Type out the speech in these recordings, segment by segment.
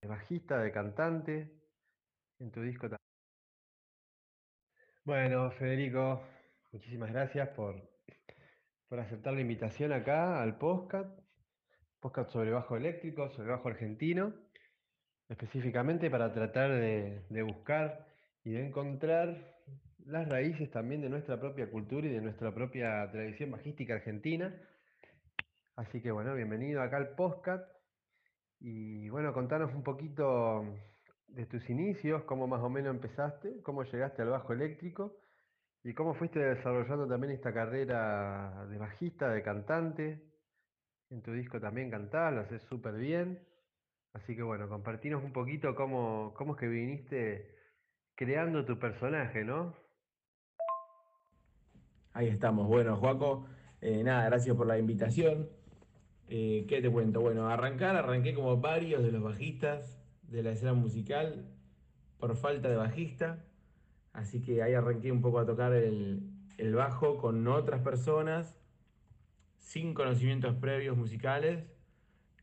de bajista, de cantante, en tu disco también. Bueno, Federico, muchísimas gracias por, por aceptar la invitación acá al podcast, podcast sobre bajo eléctrico, sobre bajo argentino, específicamente para tratar de, de buscar y de encontrar las raíces también de nuestra propia cultura y de nuestra propia tradición bajística argentina. Así que bueno, bienvenido acá al podcast. Y bueno, contanos un poquito de tus inicios, cómo más o menos empezaste, cómo llegaste al bajo eléctrico y cómo fuiste desarrollando también esta carrera de bajista, de cantante. En tu disco también cantás, lo haces súper bien. Así que bueno, compartinos un poquito cómo, cómo es que viniste creando tu personaje, ¿no? Ahí estamos. Bueno, Joaco, eh, nada, gracias por la invitación. Eh, ¿Qué te cuento? Bueno, arrancar, arranqué como varios de los bajistas de la escena musical por falta de bajista. Así que ahí arranqué un poco a tocar el, bajo con otras personas, sin conocimientos previos musicales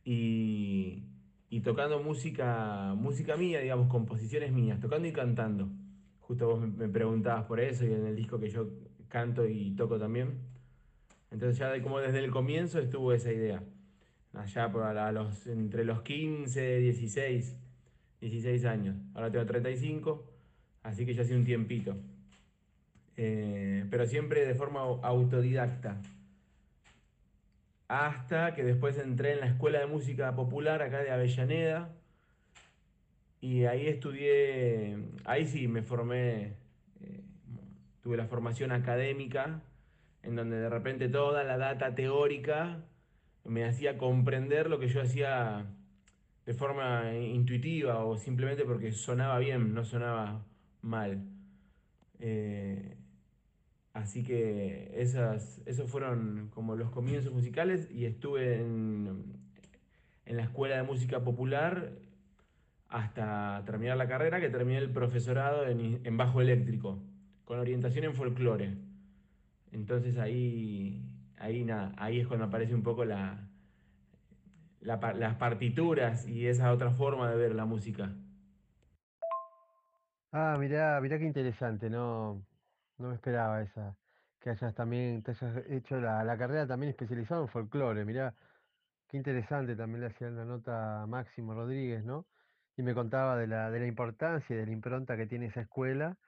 y, y, tocando música, música mía, digamos, composiciones mías, tocando y cantando. Justo vos me preguntabas por eso y en el disco que yo canto y toco también. Entonces ya como desde el comienzo estuvo esa idea. Allá por los, entre los 15, 16, 16 años. Ahora tengo 35, así que ya hace un tiempito. Eh, pero siempre de forma autodidacta. Hasta que después entré en la Escuela de Música Popular acá de Avellaneda. Y ahí estudié, ahí sí me formé, eh, tuve la formación académica, en donde de repente toda la data teórica me hacía comprender lo que yo hacía de forma intuitiva o simplemente porque sonaba bien, no sonaba mal. Eh, así que esas, esos fueron como los comienzos musicales y estuve en, en la escuela de música popular hasta terminar la carrera, que terminé el profesorado en, en bajo eléctrico, con orientación en folclore. Entonces ahí, ahí nada, ahí es cuando aparece un poco la, las partituras y esa otra forma de ver la música. Ah, mirá, mirá qué interesante, no, no me esperaba esa, que hayas también, te hayas hecho la, carrera también especializada en folclore, mirá, qué interesante también le hacía la nota Máximo Rodríguez, ¿no? Y me contaba de la, de la importancia y de la impronta que tiene esa escuela,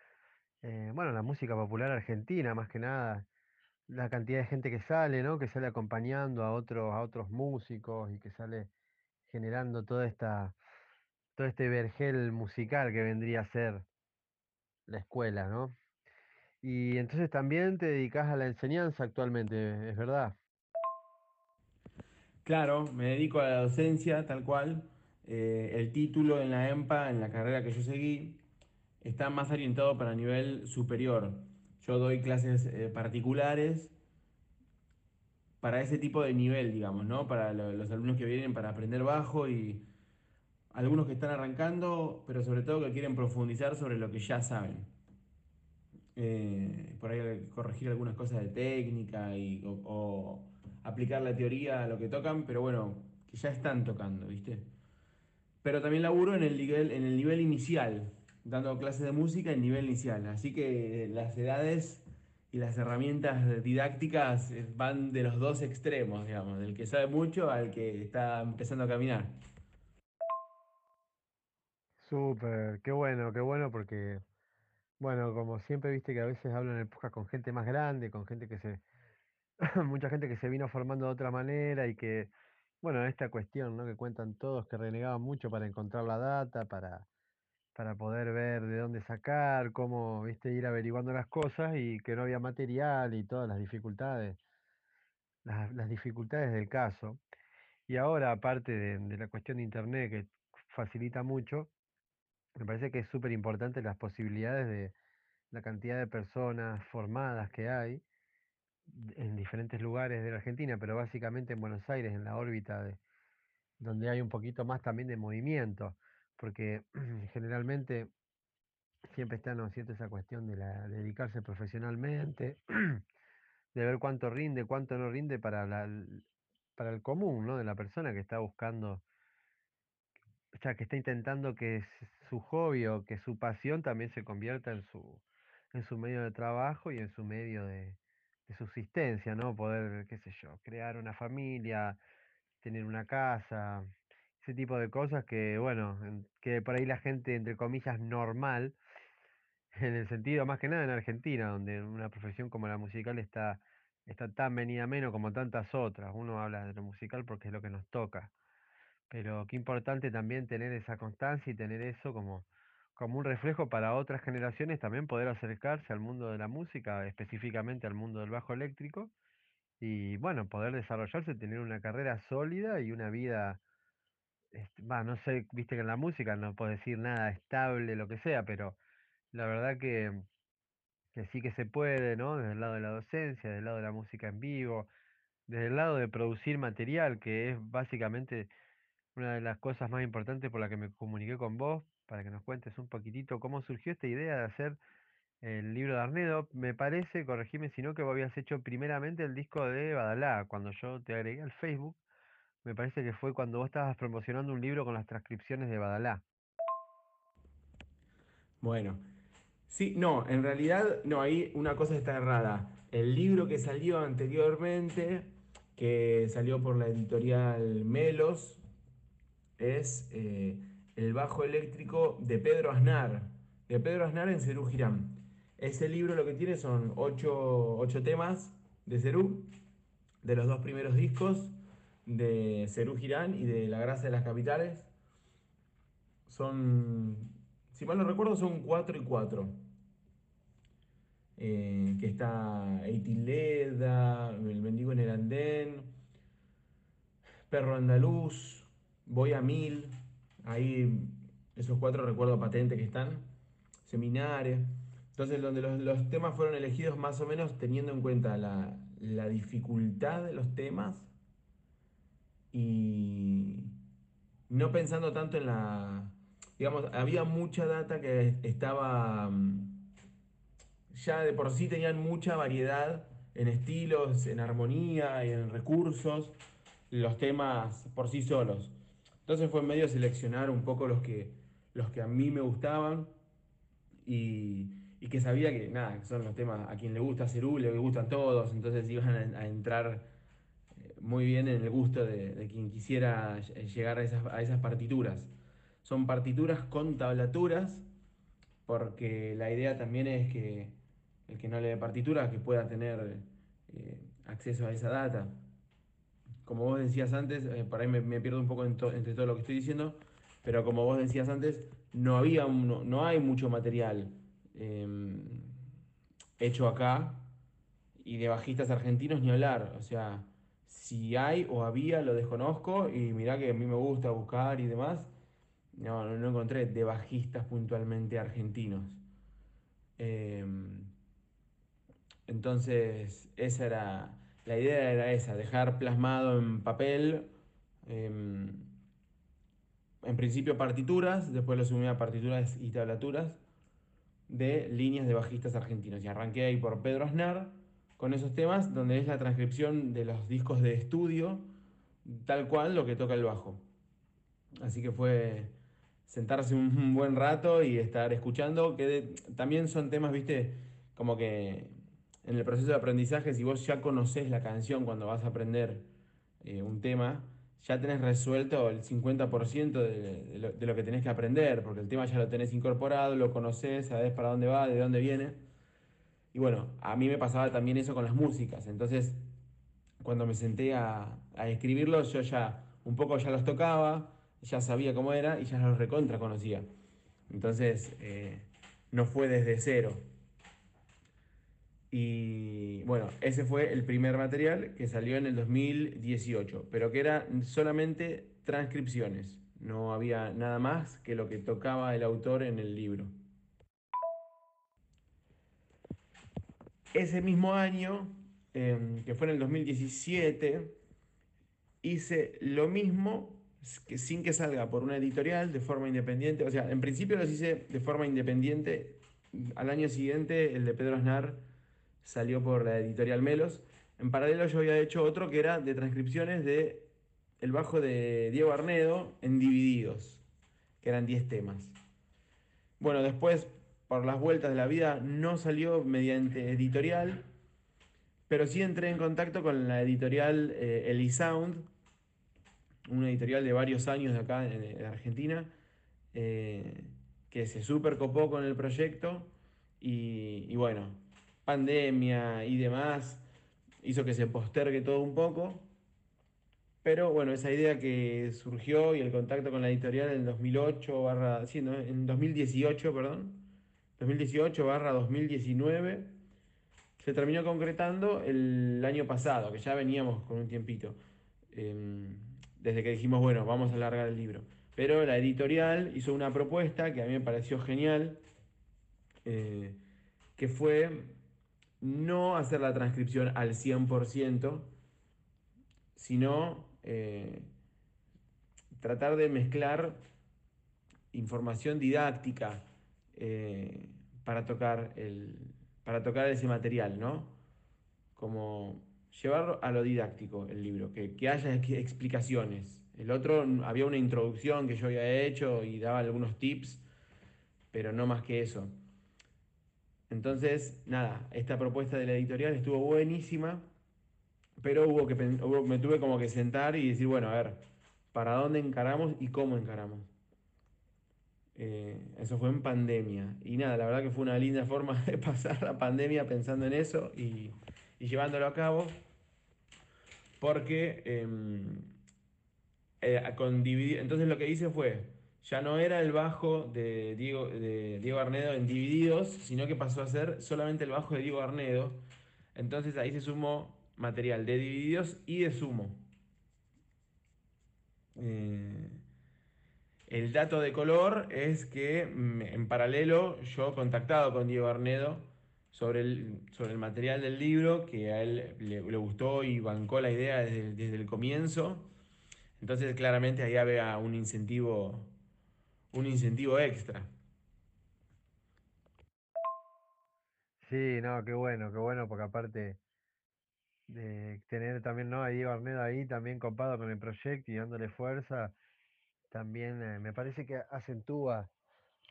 eh, bueno, la música popular argentina, más que nada, la cantidad de gente que sale, ¿no? Que sale acompañando a otros, a otros músicos y que sale generando toda esta, todo este vergel musical que vendría a ser la escuela, ¿no? Y entonces también te dedicas a la enseñanza actualmente, ¿es verdad? Claro, me dedico a la docencia, tal cual. Eh, el título en la EMPA, en la carrera que yo seguí, está más orientado para nivel superior. Yo doy clases eh, particulares para ese tipo de nivel, digamos, ¿no? Para los alumnos que vienen para aprender bajo y algunos que están arrancando, pero sobre todo que quieren profundizar sobre lo que ya saben. Eh, por ahí corregir algunas cosas de técnica y, o, aplicar la teoría a lo que tocan, pero bueno, que ya están tocando, ¿viste? Pero también laburo en el nivel, en el nivel inicial, dando clases de música en nivel inicial. Así que las edades y las herramientas didácticas van de los dos extremos, digamos, del que sabe mucho al que está empezando a caminar. Súper, qué bueno, qué bueno, porque, bueno, como siempre viste que a veces hablo en el podcast con gente más grande, con gente que se, mucha gente que se vino formando de otra manera y que, bueno, esta cuestión, ¿no? Que cuentan todos que renegaban mucho para encontrar la data, para para poder ver de dónde sacar, cómo, viste, ir averiguando las cosas y que no había material y todas las dificultades, las, las dificultades del caso. Y ahora, aparte de, la cuestión de Internet que facilita mucho, me parece que es súper importante las posibilidades de la cantidad de personas formadas que hay en diferentes lugares de la Argentina, pero básicamente en Buenos Aires, en la órbita de donde hay un poquito más también de movimiento porque generalmente siempre está, ¿no cierto?, esa cuestión de, la, dedicarse profesionalmente, de ver cuánto rinde, cuánto no rinde para, la, para el común, ¿no?, de la persona que está buscando o sea, que está intentando que su hobby o que su pasión también se convierta en su, en su medio de trabajo y en su medio de subsistencia, ¿no? Poder, qué sé yo, crear una familia, tener una casa, ese tipo de cosas que, bueno, en- que por ahí la gente, entre comillas, normal, en el sentido más que nada en Argentina, donde una profesión como la musical está, está tan venida menos como tantas otras. Uno habla de lo musical porque es lo que nos toca pero qué importante también tener esa constancia y tener eso como, como un reflejo para otras generaciones, también poder acercarse al mundo de la música, específicamente al mundo del bajo eléctrico, y bueno, poder desarrollarse, tener una carrera sólida y una vida, este, no sé, viste que en la música no puedo decir nada estable, lo que sea, pero la verdad que, que sí que se puede, ¿no? Desde el lado de la docencia, desde el lado de la música en vivo, desde el lado de producir material, que es básicamente una de las cosas más importantes por la que me comuniqué con vos, para que nos cuentes un poquitito cómo surgió esta idea de hacer el libro de Arnedo. Me parece, corregime si no, que vos habías hecho primeramente el disco de Badalá. Cuando yo te agregué al Facebook, me parece que fue cuando vos estabas promocionando un libro con las transcripciones de Badalá. Bueno, sí, no, en realidad, no, ahí una cosa está errada. El libro que salió anteriormente, que salió por la editorial Melos, es eh, El bajo eléctrico de Pedro Aznar, de Pedro Aznar en Cerú Girán. Ese libro lo que tiene son ocho, ocho temas de Cerú, de los dos primeros discos, de Cerú Girán y de La Grasa de las Capitales. Son, si mal no recuerdo, son cuatro y cuatro. Eh, que está Eitileda, El Mendigo en el Andén, Perro Andaluz, Voy a Mil, ahí esos cuatro recuerdo patente que están, Seminares. Entonces, donde los, los temas fueron elegidos más o menos teniendo en cuenta la, la dificultad de los temas y no pensando tanto en la... Digamos, había mucha data que estaba... mm, Ya de por sí tenían mucha variedad en estilos, en armonía y en recursos, los temas por sí solos. Entonces fue medio seleccionar un poco los que, los que a mí me gustaban y, y que sabía que, nada, son los temas a quien le gusta Cerú, le gustan todos, entonces iban a, entrar muy bien en el gusto de, quien quisiera ll- llegar a esas, partituras. Son partituras con tablaturas, porque la idea también es que el que no lee partituras que pueda tener eh, acceso a esa data. Como vos decías antes, eh, por ahí me, pierdo un poco en entre todo lo que estoy diciendo, pero como vos decías antes, no, había, no, no hay mucho material eh, hecho acá y de bajistas argentinos ni hablar. O sea, si hay o había, lo desconozco y mirá que a mí me gusta buscar y demás. No, no, encontré de bajistas puntualmente argentinos. Eh, entonces, esa era, la idea era esa, dejar plasmado en papel, eh, en principio partituras, después lo sumí a partituras y tablaturas de líneas de bajistas argentinos. Y arranqué ahí por Pedro Aznar con esos temas, donde es la transcripción de los discos de estudio, tal cual lo que toca el bajo. Así que fue sentarse un, buen rato y estar escuchando, que también son temas, viste, como que en el proceso de aprendizaje, si vos ya conocés la canción cuando vas a aprender eh, un tema, ya tenés resuelto el 50% de, de lo, de lo que tenés que aprender, porque el tema ya lo tenés incorporado, lo conocés, sabés para dónde va, de dónde viene. Y bueno, a mí me pasaba también eso con las músicas, entonces cuando me senté a, a escribirlos, yo ya un poco ya los tocaba, ya sabía cómo era y ya los recontra conocía. Entonces, eh, no fue desde cero. Y bueno, ese fue el primer material que salió en el 2018, pero que era solamente transcripciones. No había nada más que lo que tocaba el autor en el libro. Ese mismo año, eh, que fue en el 2017, hice lo mismo que sin que salga por una editorial de forma independiente. O sea, en principio los hice de forma independiente. Al año siguiente, el de Pedro Aznar salió por la editorial Melos. En paralelo yo había hecho otro que era de transcripciones de el bajo de Diego Arnedo en Divididos. que eran 10 temas. Bueno, después, por las vueltas de la vida, no salió mediante editorial, pero sí entré en contacto con la editorial eh, Elisound, una editorial de varios años de acá en, Argentina, eh, que se super copó con el proyecto y, bueno, pandemia y demás hizo que se postergue todo un poco. Pero bueno, esa idea que surgió y el contacto con la editorial en 2008 barra, sí, en 2018, perdón, 2018 barra 2019, se terminó concretando el año pasado, que ya veníamos con un tiempito. Em, desde que dijimos, bueno, vamos a alargar el libro. Pero la editorial hizo una propuesta que a mí me pareció genial, eh, que fue no hacer la transcripción al 100%, sino eh, tratar de mezclar información didáctica eh, para, tocar el, para tocar ese material, ¿no? Como llevarlo a lo didáctico el libro, que, que haya explicaciones. El otro había una introducción que yo había hecho y daba algunos tips, pero no más que eso. Entonces, nada, esta propuesta de la editorial estuvo buenísima, pero hubo que, me tuve como que sentar y decir, bueno, a ver, ¿para dónde encaramos y cómo encaramos? Eh, eso fue en pandemia. Y nada, la verdad que fue una linda forma de pasar la pandemia pensando en eso y, llevándolo a cabo porque em, eh, con entonces lo que hice fue, ya no era el bajo de Diego, de Diego Arnedo en Divididos, sino que pasó a ser solamente el bajo de Diego Arnedo. Entonces ahí se sumó material de Divididos y de Sumo. Eh, el dato de color es que mm, en paralelo yo contactado con Diego Arnedo sobre el, sobre el material del libro, que a él le, gustó y bancó la idea desde, el comienzo. Entonces claramente ahí había un incentivo, un incentivo extra. Sí, no, qué bueno, qué bueno, porque aparte de tener también ¿no? a Diego Arnedo ahí, también copado con el proyecto y dándole fuerza, también eh, me parece que acentúa,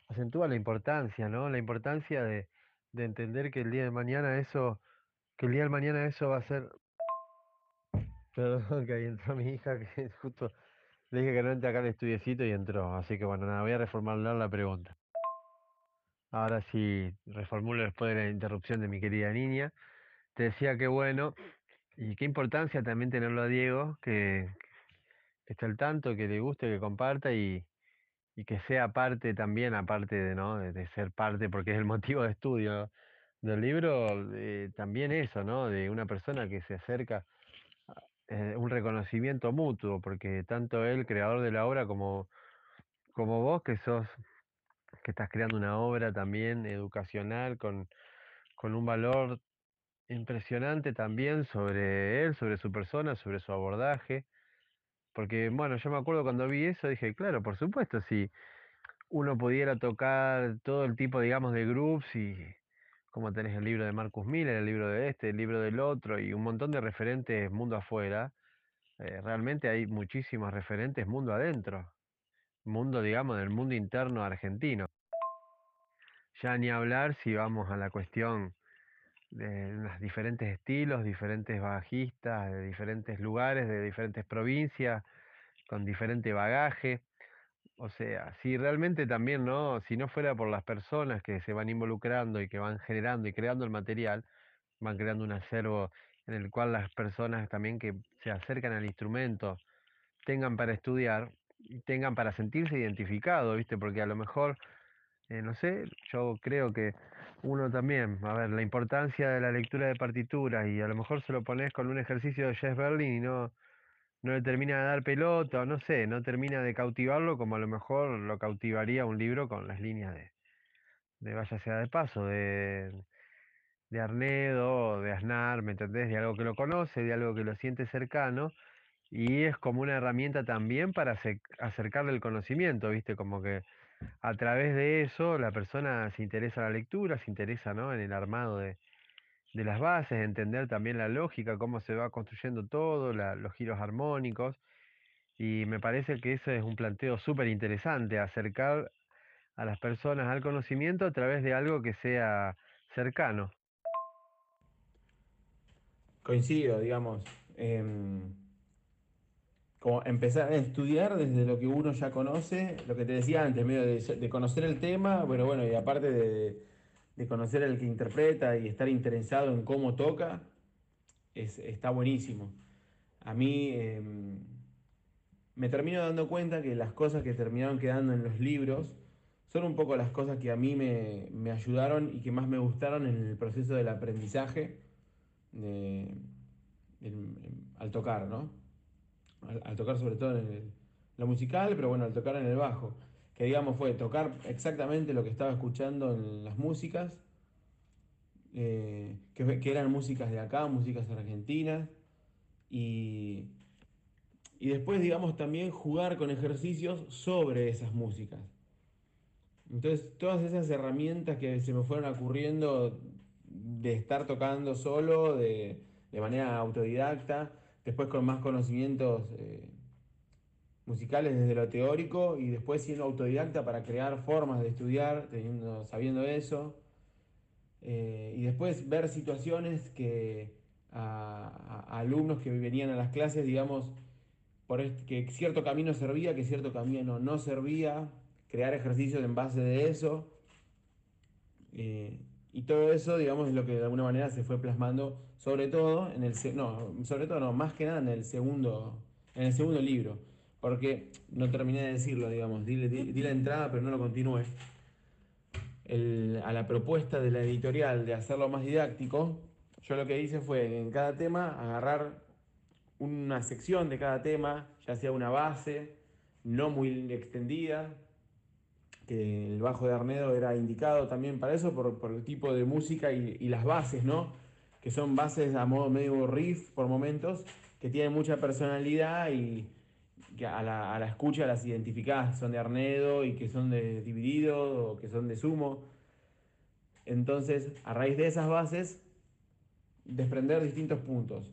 acentúa la importancia, ¿no? La importancia de, de entender que el día de mañana eso, que el día de mañana eso va a ser. Perdón, que ahí entró mi hija, que justo le dije que no entre acá al estudiecito y entró. Así que bueno, nada, voy a reformular la pregunta. Ahora sí, reformulo después de la interrupción de mi querida niña. Te decía que bueno, y qué importancia también tenerlo a Diego, que, esté al tanto, que le guste, que comparta y, y que sea parte también, aparte de, ¿no? de, ser parte, porque es el motivo de estudio del libro, también eso, ¿no? De una persona que se acerca, eh, un reconocimiento mutuo, porque tanto él, creador de la obra, como, como vos, que sos, que estás creando una obra también educacional con, con un valor impresionante también sobre él, sobre su persona, sobre su abordaje. Porque, bueno, yo me acuerdo cuando vi eso, dije, claro, por supuesto, si uno pudiera tocar todo el tipo, digamos, de groups y como tenés el libro de Marcus Miller, el libro de este, el libro del otro y un montón de referentes mundo afuera, eh, realmente hay muchísimos referentes mundo adentro, mundo, digamos, del mundo interno argentino. Ya ni hablar si vamos a la cuestión de diferentes estilos, diferentes bajistas, de diferentes lugares, de diferentes provincias, con diferente bagaje. O sea, si realmente también, ¿no? Si no fuera por las personas que se van involucrando y que van generando y creando el material, van creando un acervo en el cual las personas también que se acercan al instrumento tengan para estudiar, tengan para sentirse identificados, ¿viste? Porque a lo mejor eh, no sé, yo creo que uno también, a ver, la importancia de la lectura de partituras y a lo mejor se lo pones con un ejercicio de Jess Berlin y no, no le termina de dar pelota, no sé, no termina de cautivarlo como a lo mejor lo cautivaría un libro con las líneas de, de Vaya sea de paso, de, de Arnedo, de Aznar, ¿me entendés? De algo que lo conoce, de algo que lo siente cercano, y es como una herramienta también para acercarle el conocimiento, ¿viste? Como que a través de eso la persona se interesa en la lectura, se interesa ¿no? en el armado de, de las bases, entender también la lógica, cómo se va construyendo todo, los giros armónicos. Y me parece que eso es un planteo súper interesante, acercar a las personas al conocimiento a través de algo que sea cercano. Coincido, digamos. em, como empezar a estudiar desde lo que uno ya conoce, lo que te decía antes, medio de, conocer el tema, pero bueno, y aparte de, conocer al que interpreta y estar interesado en cómo toca, es, está buenísimo. A mí em, me termino dando cuenta que las cosas que terminaron quedando en los libros son un poco las cosas que a mí me, ayudaron y que más me gustaron en el proceso del aprendizaje al tocar, ¿no? Al, tocar sobre todo en el- musical, pero bueno, al tocar en el bajo. Que digamos fue tocar exactamente lo que estaba escuchando en las músicas, eh, que, que eran músicas de acá, músicas argentinas, y, y después, digamos, también jugar con ejercicios sobre esas músicas. Entonces, todas esas herramientas que se me fueron ocurriendo de estar tocando solo, de, de manera autodidacta, después con más conocimientos eh, musicales desde lo teórico y después siendo autodidacta para crear formas de estudiar, teniendo, sabiendo eso. Eh, y después ver situaciones que a, alumnos que venían a las clases, digamos, por que cierto camino servía, que cierto camino no servía, crear ejercicios en base de eso. eh, y todo eso, digamos, es lo que de alguna manera se fue plasmando, sobre todo en el, no, sobre todo no, más que nada en el segundo, en el segundo libro, porque no terminé de decirlo, digamos, di, di- di la entrada, pero no lo continué. El- a la propuesta de la editorial de hacerlo más didáctico, yo lo que hice fue en cada tema agarrar una sección de cada tema, ya sea una base, no muy extendida, que el bajo de Arnedo era indicado también para eso, por, por el tipo de música y, y las bases, ¿no? Que son bases a modo medio riff por momentos, que tienen mucha personalidad y que a la, a la escucha las identificás, son de Arnedo y que son de Dividido o que son de Sumo. Entonces, a raíz de esas bases, desprender distintos puntos,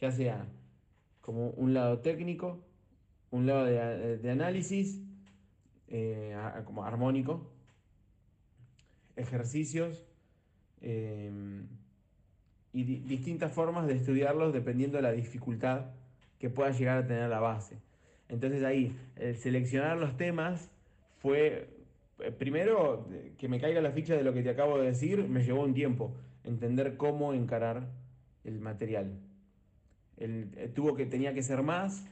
ya sea como un lado técnico, un lado de, de análisis, eh, como armónico, ejercicios eh, y di- distintas formas de estudiarlos dependiendo de la dificultad que pueda llegar a tener la base. Entonces ahí, el seleccionar los temas fue, eh, primero, que me caiga la ficha de lo que te acabo de decir, me llevó un tiempo entender cómo encarar el material. Eh, tuvo que, tenía que ser más,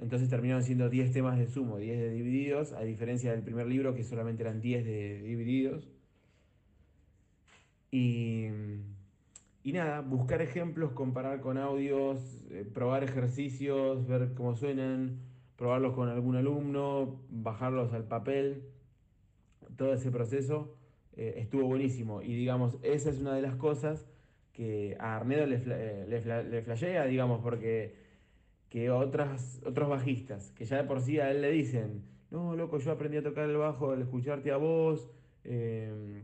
entonces terminaron siendo 10 temas de sumo, 10 de divididos, a diferencia del primer libro que solamente eran 10 de divididos. Y, nada, buscar ejemplos, comparar con audios, eh, probar ejercicios, ver cómo suenan, probarlos con algún alumno, bajarlos al papel, todo ese proceso eh, estuvo buenísimo. Y digamos, esa es una de las cosas que a Arnedo le, fla- eh, le flashea, digamos, porque que otras, otros bajistas, que ya de por sí a él le dicen, no, loco, yo aprendí a tocar el bajo al escucharte a vos eh,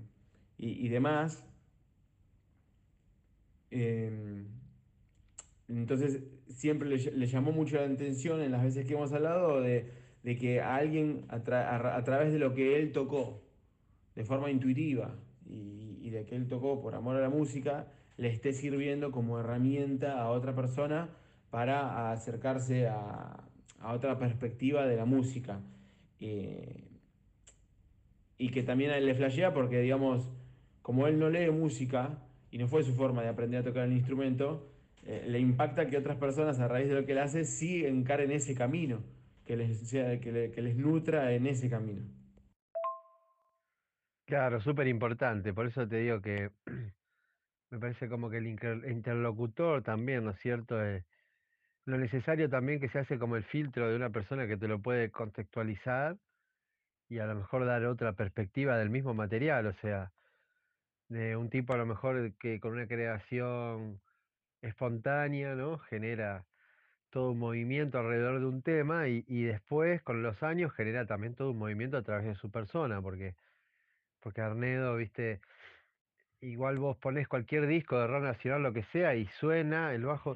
y, demás. Eh, entonces siempre le, ll- le llamó mucho la atención en las veces que hemos hablado de, de que a alguien a, tra- a ra- a través de lo que él tocó, de forma intuitiva, y de que él tocó por amor a la música, le esté sirviendo como herramienta a otra persona para acercarse a, otra perspectiva de la música. Eh, y que también a él le flashea porque, digamos, como él no lee música y no fue su forma de aprender a tocar el instrumento, eh, le impacta que otras personas a raíz de lo que él hace sí encaren ese camino, que les, nutra en ese camino. Claro, súper importante. Por eso te digo que me parece como que el inter- interlocutor también, ¿no es cierto? Eh, lo necesario también que se hace como el filtro de una persona que te lo puede contextualizar y a lo mejor dar otra perspectiva del mismo material. O sea, de un tipo a lo mejor que con una creación espontánea, ¿no? Genera todo un movimiento alrededor de un tema y, y después con los años genera también todo un movimiento a través de su persona, porque, porque Arnedo, viste, igual vos ponés cualquier disco de rock nacional, lo que sea, y suena, el bajo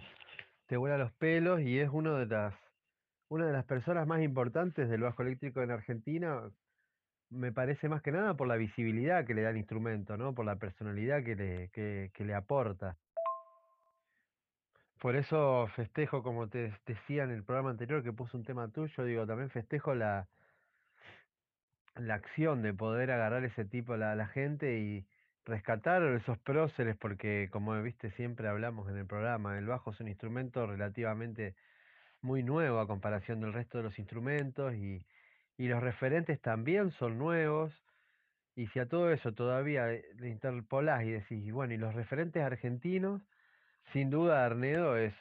te vuela los pelos y es uno de las una de las personas más importantes del bajo eléctrico en Argentina, me parece más que nada por la visibilidad que le da el instrumento, ¿no? Por la personalidad que le, que, que le aporta. Por eso festejo, como te decía en el programa anterior que puse un tema tuyo, digo, también festejo la, la acción de poder agarrar ese tipo a la, la gente y rescatar esos próceres, porque como viste siempre hablamos en el programa, el bajo es un instrumento relativamente muy nuevo a comparación del resto de los instrumentos y, los referentes también son nuevos. Y si a todo eso todavía eh, le interpolás y decís, bueno, y los referentes argentinos, sin duda Arnedo es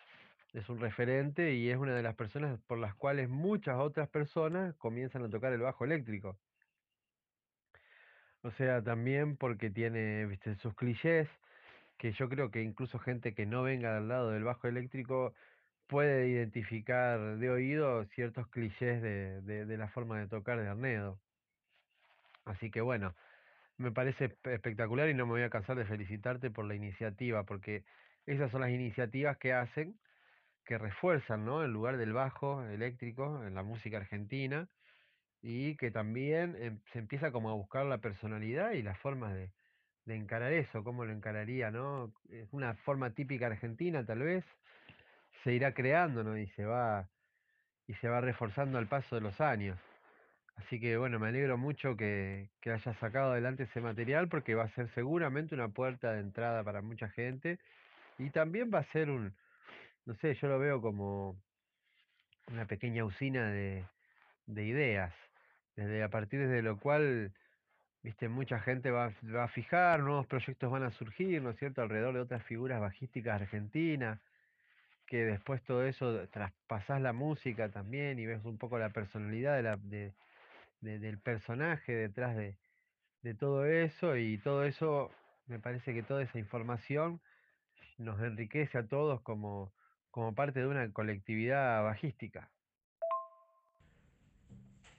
un referente y es una de las personas por las cuales muchas otras personas comienzan a tocar el bajo eléctrico. O sea, también porque tiene, sus clichés, que yo creo que incluso gente que no venga del lado del bajo eléctrico puede identificar de oído ciertos clichés de, de, de la forma de tocar de Arnedo. Así que bueno, me parece espe- espectacular y no me voy a cansar de felicitarte por la iniciativa, porque esas son las iniciativas que hacen, que refuerzan, ¿no? el lugar del bajo eléctrico en la música argentina y que también em, se empieza como a buscar la personalidad y las formas de, de encarar eso, cómo lo encararía, ¿no? Es una forma típica argentina, tal vez, se irá creando, ¿no? Y se va, y se va reforzando al paso de los años. Así que bueno, me alegro mucho que, que hayas sacado adelante ese material porque va a ser seguramente una puerta de entrada para mucha gente y también va a ser un, no sé, yo lo veo como una pequeña usina de, de ideas, desde a partir de lo cual, viste, mucha gente va, a fijar, nuevos proyectos van a surgir, ¿no es cierto?, alrededor de otras figuras bajísticas argentinas, que después todo eso traspasás la música también y ves un poco la personalidad del personaje detrás de, de todo eso y todo eso, me parece que toda esa información nos enriquece a todos como, como parte de una colectividad bajística.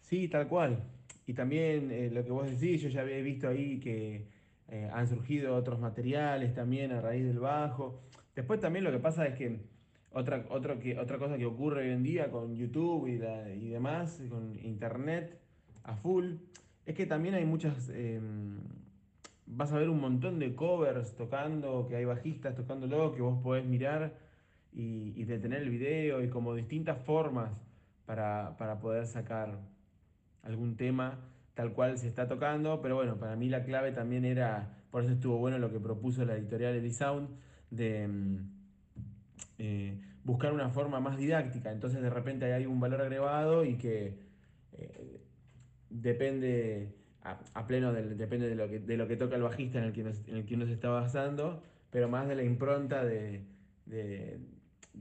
Sí, tal cual. Y también eh, lo que vos decís, yo ya había visto ahí que eh, han surgido otros materiales también a raíz del bajo. Después también lo que pasa es que otra, otro que, otra cosa que ocurre hoy en día con YouTube y, demás, con internet a full, es que también hay muchas... em, vas a ver un montón de covers tocando, que hay bajistas tocándolo, que vos podés mirar y, y detener el video y como distintas formas para, para poder sacar algún tema tal cual se está tocando, pero bueno, para mí la clave también era, por eso estuvo bueno lo que propuso la editorial Elisound, de mm, eh, buscar una forma más didáctica, entonces de repente hay un valor agregado y que eh, depende a, pleno depende de lo, que, de lo que toca el bajista en el que, nos- en el que uno se está basando, pero más de la impronta de, de,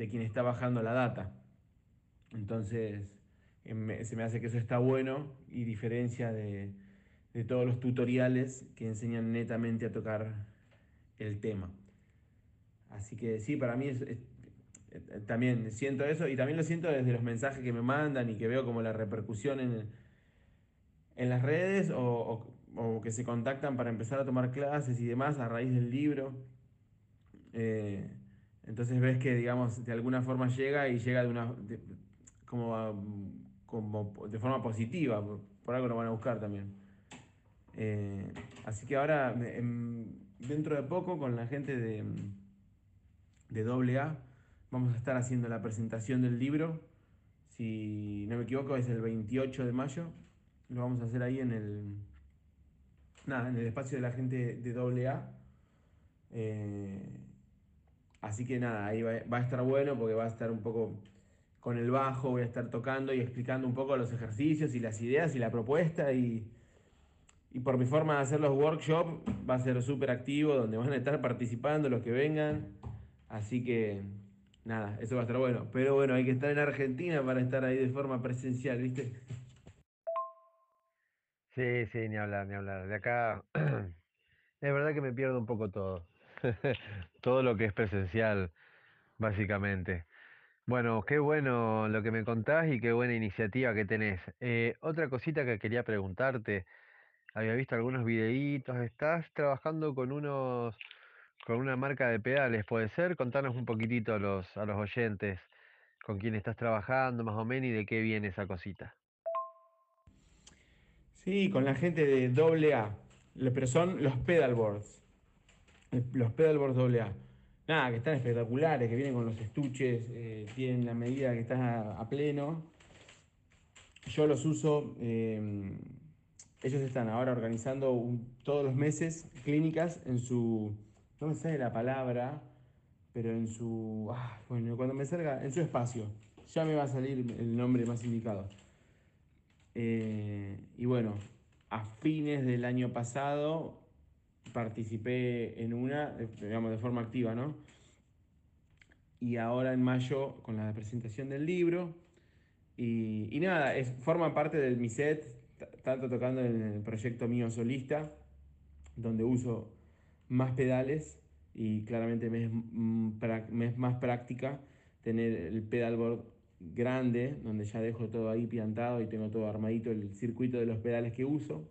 quien está bajando la data. Entonces, se me hace que eso está bueno y diferencia de, de todos los tutoriales que enseñan netamente a tocar el tema. Así que sí, para mí eh, también siento eso y también lo siento desde los mensajes que me mandan y que veo como la repercusión en, en las redes o, o- que se contactan para empezar a tomar clases y demás a raíz del libro. Eh, entonces ves que, digamos, de alguna forma llega y llega de una, como, como de forma positiva, por, algo lo van a buscar también. Eh, así que ahora, em, dentro de poco, con la gente de, de doble A, vamos a estar haciendo la presentación del libro. Si no me equivoco, es el 28 de mayo. Lo vamos a hacer ahí en el, nada, en el espacio de la gente de doble A. Eh, así que nada, ahí va, va a estar bueno porque va a estar un poco con el bajo, voy a estar tocando y explicando un poco los ejercicios y las ideas y la propuesta y, y por mi forma de hacer los workshops va a ser súper activo donde van a estar participando los que vengan. Así que nada, eso va a estar bueno. Pero bueno, hay que estar en Argentina para estar ahí de forma presencial, ¿viste? Sí, sí, ni hablar, ni hablar. De acá, es verdad que me pierdo un poco todo. Todo lo que es presencial, básicamente. Bueno, qué bueno lo que me contás y qué buena iniciativa que tenés. Eh, otra cosita que quería preguntarte, había visto algunos videitos, estás trabajando con unos, con una marca de pedales, ¿puede ser? Contanos un poquitito a los, a los oyentes con quién estás trabajando más o menos y de qué viene esa cosita. Sí, con la gente de AA, pero son los pedalboards. Los pedalboards AA. Nada, que están espectaculares, que vienen con los estuches, eh, tienen la medida que estás a, pleno. Yo los uso, eh, ellos están ahora organizando todos los meses clínicas en su, no me sale la palabra, pero en su, ah, bueno, cuando me salga, en su espacio, ya me va a salir el nombre más indicado. Eh, y bueno, a fines del año pasado participé en una, digamos, de forma activa, ¿no? Y ahora en mayo con la presentación del libro. Y, nada, es, forma parte de mi set, tanto tocando en el proyecto mío solista, donde uso más pedales y claramente me es, mm, más práctica tener el pedalboard grande, donde ya dejo todo ahí piantado y tengo todo armadito, el circuito de los pedales que uso.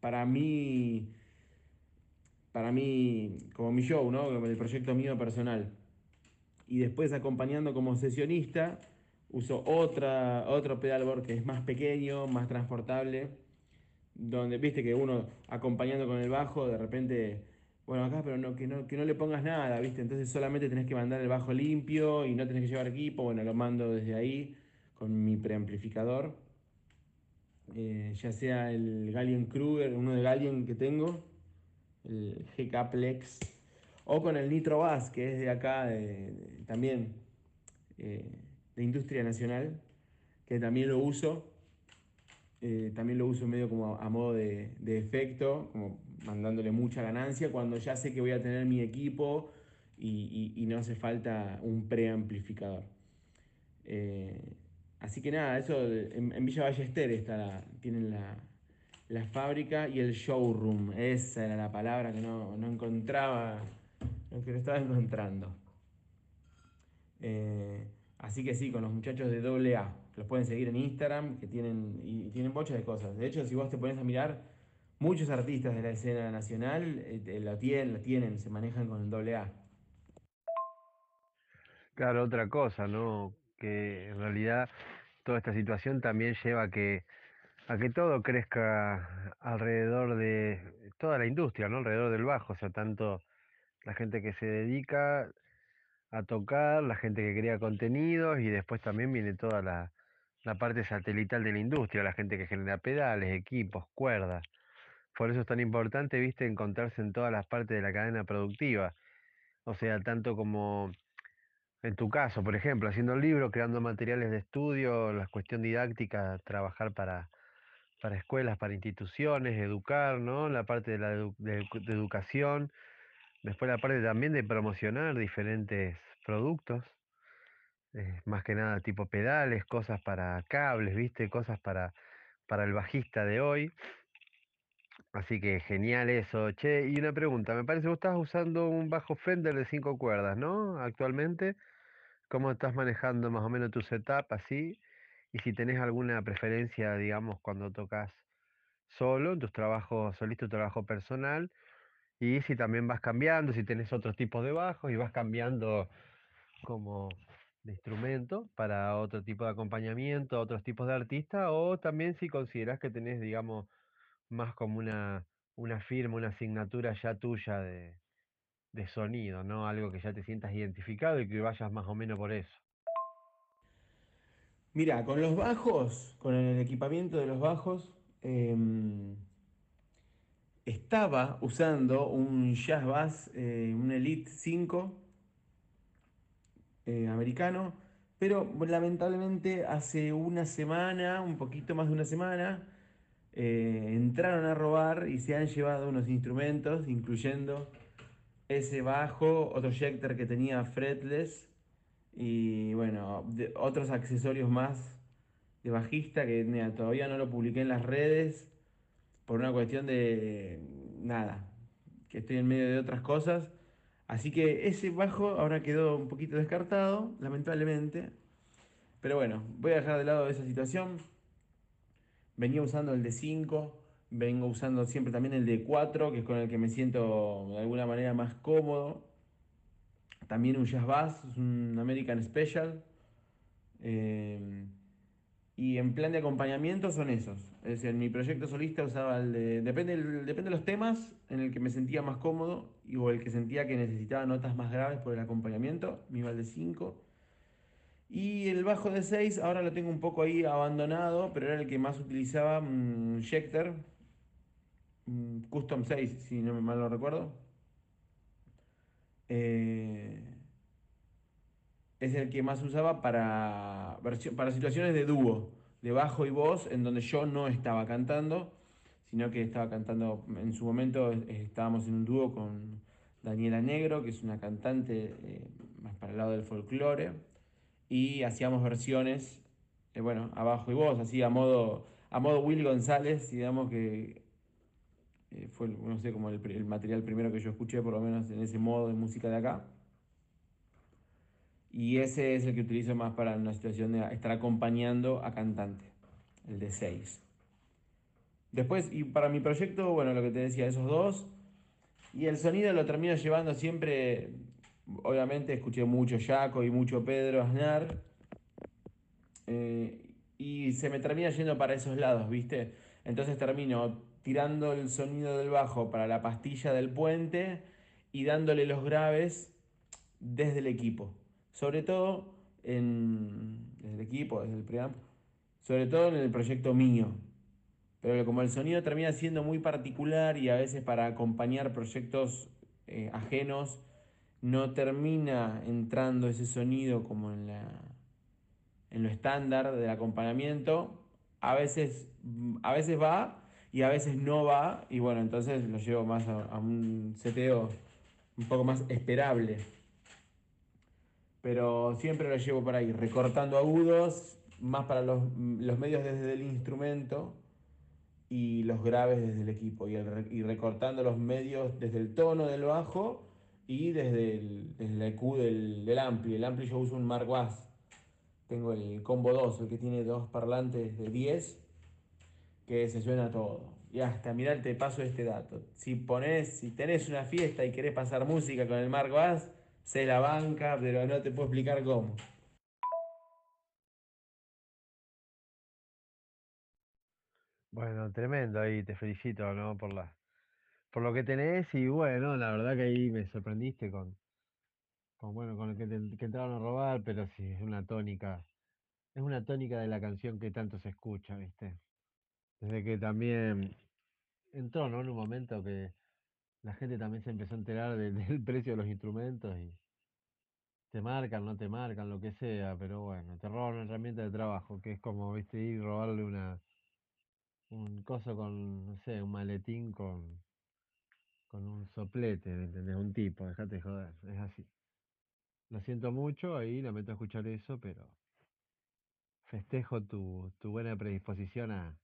Para mí, para mí, como mi show, ¿no? Como el proyecto mío personal. Y después acompañando como sesionista, uso otra, otro pedalboard que es más pequeño, más transportable, donde viste que uno acompañando con el bajo, de repente bueno, acá, pero no, que, no, que no le pongas nada, ¿viste? Entonces solamente tenés que mandar el bajo limpio y no tenés que llevar equipo. Bueno, lo mando desde ahí con mi preamplificador. Eh, ya sea el Galien Kruger, uno de Galien que tengo, el GK Plex, o con el Nitro Bass, que es de acá, también eh, de Industria Nacional, que también lo uso. Eh, también lo uso medio como a, modo de, de efecto, como mandándole mucha ganancia cuando ya sé que voy a tener mi equipo y, no hace falta un preamplificador. Eh, así que nada, eso en, Villa Ballester está tienen la, fábrica y el showroom. Esa era la palabra que no, encontraba, que no estaba encontrando. Eh, así que sí, con los muchachos de AA, que los pueden seguir en Instagram, que tienen, y tienen de cosas. De hecho, si vos te pones a mirar, muchos artistas de la escena nacional eh, lo, tienen, tienen, se manejan con el doble A. Claro, otra cosa, ¿no? Que en realidad toda esta situación también lleva a que, a que todo crezca alrededor de toda la industria, ¿no? Alrededor del bajo, o sea, tanto la gente que se dedica a tocar, la gente que crea contenidos y después también viene toda la, la parte satelital de la industria, la gente que genera pedales, equipos, cuerdas. Por eso es tan importante, viste, encontrarse en todas las partes de la cadena productiva. O sea, tanto como en tu caso, por ejemplo, haciendo el libro, creando materiales de estudio, la cuestión didáctica, trabajar para, para escuelas, para instituciones, educar, ¿no? La parte de la educación, después la parte también de promocionar diferentes productos, eh, más que nada tipo pedales, cosas para cables, ¿viste? Cosas para, para el bajista de hoy. Así que genial eso. Che, y una pregunta, me parece que vos estás usando un bajo Fender de cinco cuerdas, ¿no? Actualmente, ¿cómo estás manejando más o menos tu setup así? Y si tenés alguna preferencia, digamos, cuando tocas solo, en tus trabajos, solista tu trabajo personal, y si también vas cambiando, si tenés otros tipos de bajos y vas cambiando como de instrumento para otro tipo de acompañamiento, otros tipos de artistas, o también si consideras que tenés, digamos, más como una, una firma, una asignatura ya tuya de, de sonido, ¿no? Algo que ya te sientas identificado y que vayas más o menos por eso. Mira, con los bajos, con el equipamiento de los bajos, em, estaba usando un Jazz Bass, eh, un Elite 5 eh, americano, pero lamentablemente hace una semana, un poquito más de una semana, eh, entraron a robar y se han llevado unos instrumentos, incluyendo ese bajo, otro Schecter que tenía fretless y bueno, otros accesorios más de bajista que todavía no lo publiqué en las redes por una cuestión de nada, que estoy en medio de otras cosas. Así que ese bajo ahora quedó un poquito descartado, lamentablemente. Pero bueno, voy a dejar de lado esa situación. Venía usando el de 5, vengo usando siempre también el de 4, que es con el que me siento de alguna manera más cómodo. También un Jazz Bass, un American Special. Eh, y en plan de acompañamiento son esos. Es decir, en mi proyecto solista usaba el de. Depende, depende de los temas en el que me sentía más cómodo y, o el que sentía que necesitaba notas más graves por el acompañamiento. Mi iba de 5. Y el bajo de 6 ahora lo tengo un poco ahí abandonado, pero era el que más utilizaba um, Schecter. Um, Custom 6, si no me mal lo recuerdo. Eh, es el que más usaba para, para situaciones de dúo, de bajo y voz, en donde yo no estaba cantando, sino que estaba cantando, en su momento estábamos en un dúo con Daniela Negro, que es una cantante eh, más para el lado del folclore, y hacíamos versiones, eh, bueno, a bajo y voz, así a modo, a modo Will González, digamos que eh, fue, no sé, como el, material primero que yo escuché, por lo menos en ese modo de música de acá. Y ese es el que utilizo más para una situación de estar acompañando a cantante, el de 6. Después, y para mi proyecto, bueno, lo que te decía, esos dos. Y el sonido lo termino llevando siempre, obviamente escuché mucho Jaco y mucho Pedro Aznar. Eh, y se me termina yendo para esos lados, ¿viste? Entonces termino tirando el sonido del bajo para la pastilla del puente y dándole los graves desde el equipo sobre todo en el equipo, desde el preamp, sobre todo en el proyecto mío. Pero como el sonido termina siendo muy particular y a veces para acompañar proyectos eh, ajenos, no termina entrando ese sonido como en, la, en lo estándar del acompañamiento, a veces, a veces va y a veces no va, y bueno, entonces lo llevo más a, un seteo un poco más esperable pero siempre lo llevo por ahí, recortando agudos, más para los, medios desde el instrumento y los graves desde el equipo, y, recortando los medios desde el tono del bajo y desde el, desde EQ del, del, ampli. El ampli yo uso un Marquaz, tengo el Combo 2, el que tiene dos parlantes de 10, que se suena todo. Y hasta, mirá, te paso este dato. Si pones, si tenés una fiesta y querés pasar música con el Marquaz, se la banca, pero no te puedo explicar cómo. Bueno, tremendo ahí, te felicito, ¿no? Por la, por lo que tenés y bueno, la verdad que ahí me sorprendiste con, con bueno, con que, que entraron a robar, pero sí, es una tónica, es una tónica de la canción que tanto se escucha, ¿viste? Desde que también entró, ¿no? En un momento que la gente también se empezó a enterar del precio de los instrumentos y te marcan, no te marcan, lo que sea, pero bueno, te roban una herramienta de trabajo, que es como, viste, ir robarle una un coso con, no sé, un maletín con con un soplete, ¿me entendés? Un tipo, dejate joder, es así. Lo siento mucho, ahí lamento escuchar eso, pero festejo tu, tu buena predisposición a,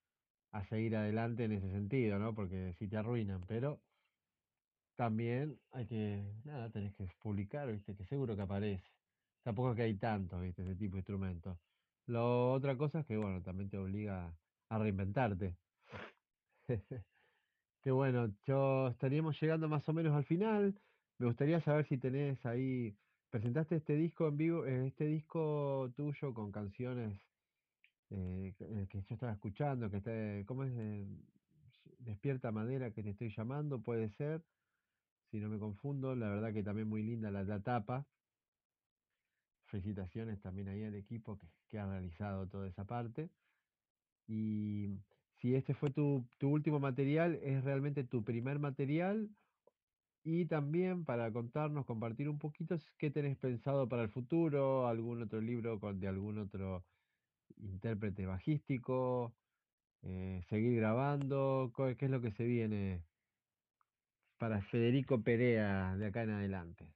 a seguir adelante en ese sentido, ¿no? Porque si te arruinan, pero también hay que, nada, tenés que publicar, viste, que seguro que aparece. Tampoco es que hay tantos, viste, ese tipo de instrumentos. La otra cosa es que, bueno, también te obliga a reinventarte. Qué bueno, yo estaríamos llegando más o menos al final. Me gustaría saber si tenés ahí, presentaste este disco en vivo, eh, este disco tuyo con canciones eh, que que yo estaba escuchando, que está, ¿cómo es? Eh, Despierta Madera que te estoy llamando, puede ser si no me confundo. La verdad que también muy linda la, la tapa. Felicitaciones también ahí al equipo que, que, ha realizado toda esa parte. Y si este fue tu, tu último material, es realmente tu primer material. Y también para contarnos, compartir un poquito qué tenés pensado para el futuro, algún otro libro con, de algún otro intérprete bajístico, eh, seguir grabando, qué es lo que se viene para Federico Perea de acá en adelante.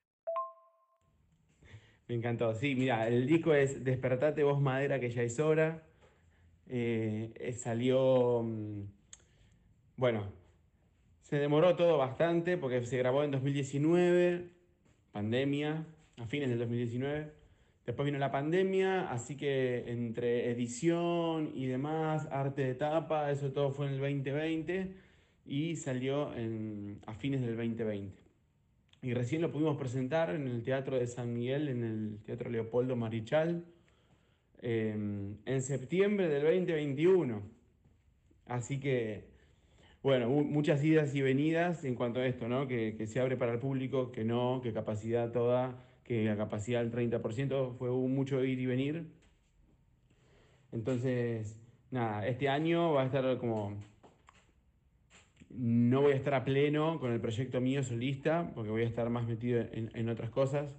Me encantó. Sí, mira, el disco es Despertate Voz Madera, que ya es hora. Eh, salió. Mm, bueno, se demoró todo bastante porque se grabó en 2019, pandemia, a fines del 2019. Después vino la pandemia, así que entre edición y demás, arte de tapa, eso todo fue en el 2020 y salió a fines del 2020. Y recién lo pudimos presentar en el Teatro de San Miguel, en el Teatro Leopoldo Marichal, em, en septiembre del 2021. Así que, bueno, muchas idas y venidas en cuanto a esto, ¿no? Que, se abre para el público, que no, que capacidad toda, que la capacidad del 30%, fue mucho ir y venir. Entonces, nada, este año va a estar como no voy a estar a pleno con el proyecto mío solista, porque voy a estar más metido en, otras cosas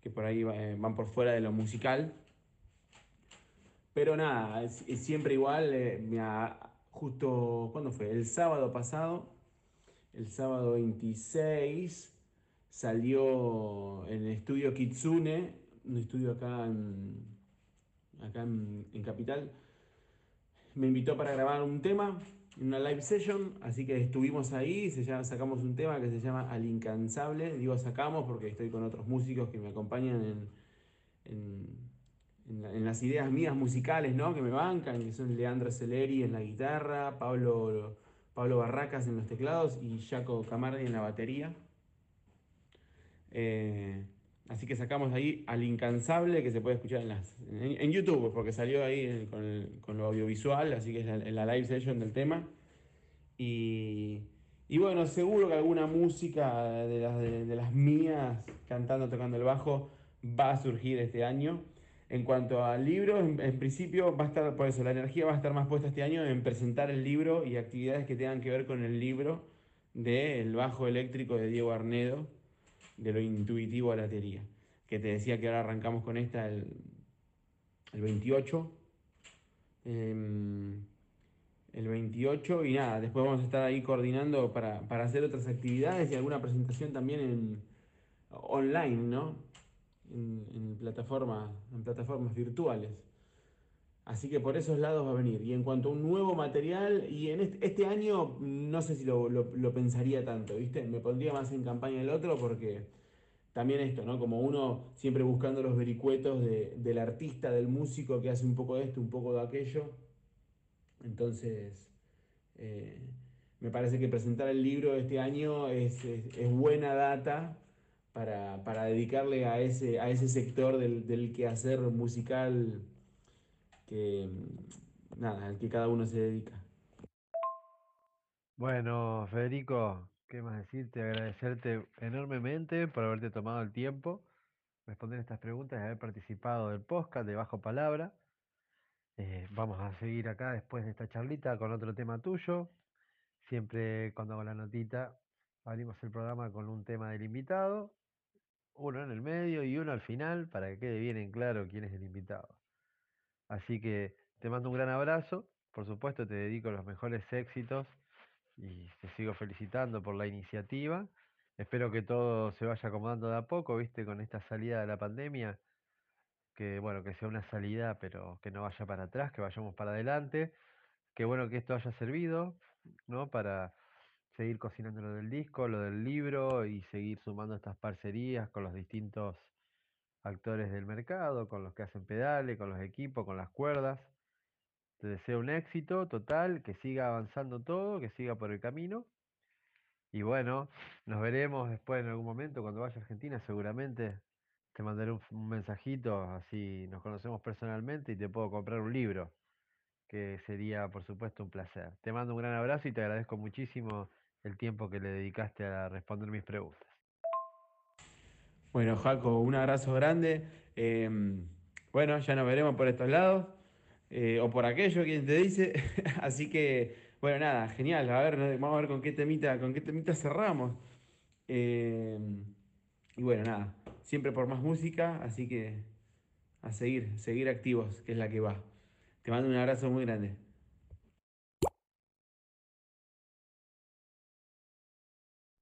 que por ahí eh, van por fuera de lo musical. Pero nada, siempre igual. Eh, justo, ¿cuándo fue? El sábado pasado, el sábado 26, salió en el estudio Kitsune, un estudio acá en, acá en Capital. Me invitó para grabar un tema una live session, así que estuvimos ahí, se sacamos un tema que se llama Al Incansable, digo sacamos porque estoy con otros músicos que me acompañan en, en, las ideas mías musicales, ¿no? que me bancan, que son Leandro Celeri en la guitarra, Pablo, Pablo Barracas en los teclados y Jaco Camardi en la batería. Eh, Así que sacamos ahí al incansable que se puede escuchar en, las, en, YouTube, porque salió ahí con, lo audiovisual, así que es la, live session del tema. Y, bueno, seguro que alguna música de las, de, las mías, cantando, tocando el bajo, va a surgir este año. En cuanto al libro, en, en, principio va a estar, por eso, la energía va a estar más puesta este año en presentar el libro y actividades que tengan que ver con el libro de El bajo eléctrico de Diego Arnedo de lo intuitivo a la teoría. Que te decía que ahora arrancamos con esta el, el 28. Em, el 28 y nada, después vamos a estar ahí coordinando para, hacer otras actividades y alguna presentación también en online, ¿no? En, plataformas, en plataformas virtuales. Así que por esos lados va a venir. Y en cuanto a un nuevo material, y en este, año no sé si lo, pensaría tanto, ¿viste? Me pondría más en campaña el otro porque también esto, ¿no? Como uno siempre buscando los vericuetos del artista, del músico que hace un poco de esto, un poco de aquello. Entonces, eh, me parece que presentar el libro este año es, buena data para, dedicarle a ese, a ese sector del, del quehacer musical que, nada, al que cada uno se dedica. Bueno, Federico, ¿qué más decirte? Agradecerte enormemente por haberte tomado el tiempo, responder estas preguntas y haber participado del podcast de Bajo Palabra. Eh, vamos a seguir acá después de esta charlita con otro tema tuyo. Siempre cuando hago la notita, abrimos el programa con un tema del invitado, uno en el medio y uno al final para que quede bien en claro quién es el invitado. Así que te mando un gran abrazo, por supuesto te dedico los mejores éxitos y te sigo felicitando por la iniciativa. Espero que todo se vaya acomodando de a poco, viste, con esta salida de la pandemia, que bueno, que sea una salida, pero que no vaya para atrás, que vayamos para adelante. Qué bueno que esto haya servido, ¿no? Para seguir cocinando lo del disco, lo del libro y seguir sumando estas parcerías con los distintos actores del mercado, con los que hacen pedales, con los equipos, con las cuerdas. Te deseo un éxito total, que siga avanzando todo, que siga por el camino. Y bueno, nos veremos después en algún momento cuando vaya a Argentina, seguramente te mandaré un, un mensajito, así nos conocemos personalmente y te puedo comprar un libro, que sería por supuesto un placer. Te mando un gran abrazo y te agradezco muchísimo el tiempo que le dedicaste a responder mis preguntas. Bueno, Jaco, un abrazo grande. Em, bueno, ya nos veremos por estos lados. Eh, o por aquello, quien te dice. Así que, bueno, nada, genial. A ver, vamos a ver con qué temita, con qué temita cerramos. Em, y bueno, nada, siempre por más música, así que a seguir, seguir activos, que es la que va. Te mando un abrazo muy grande.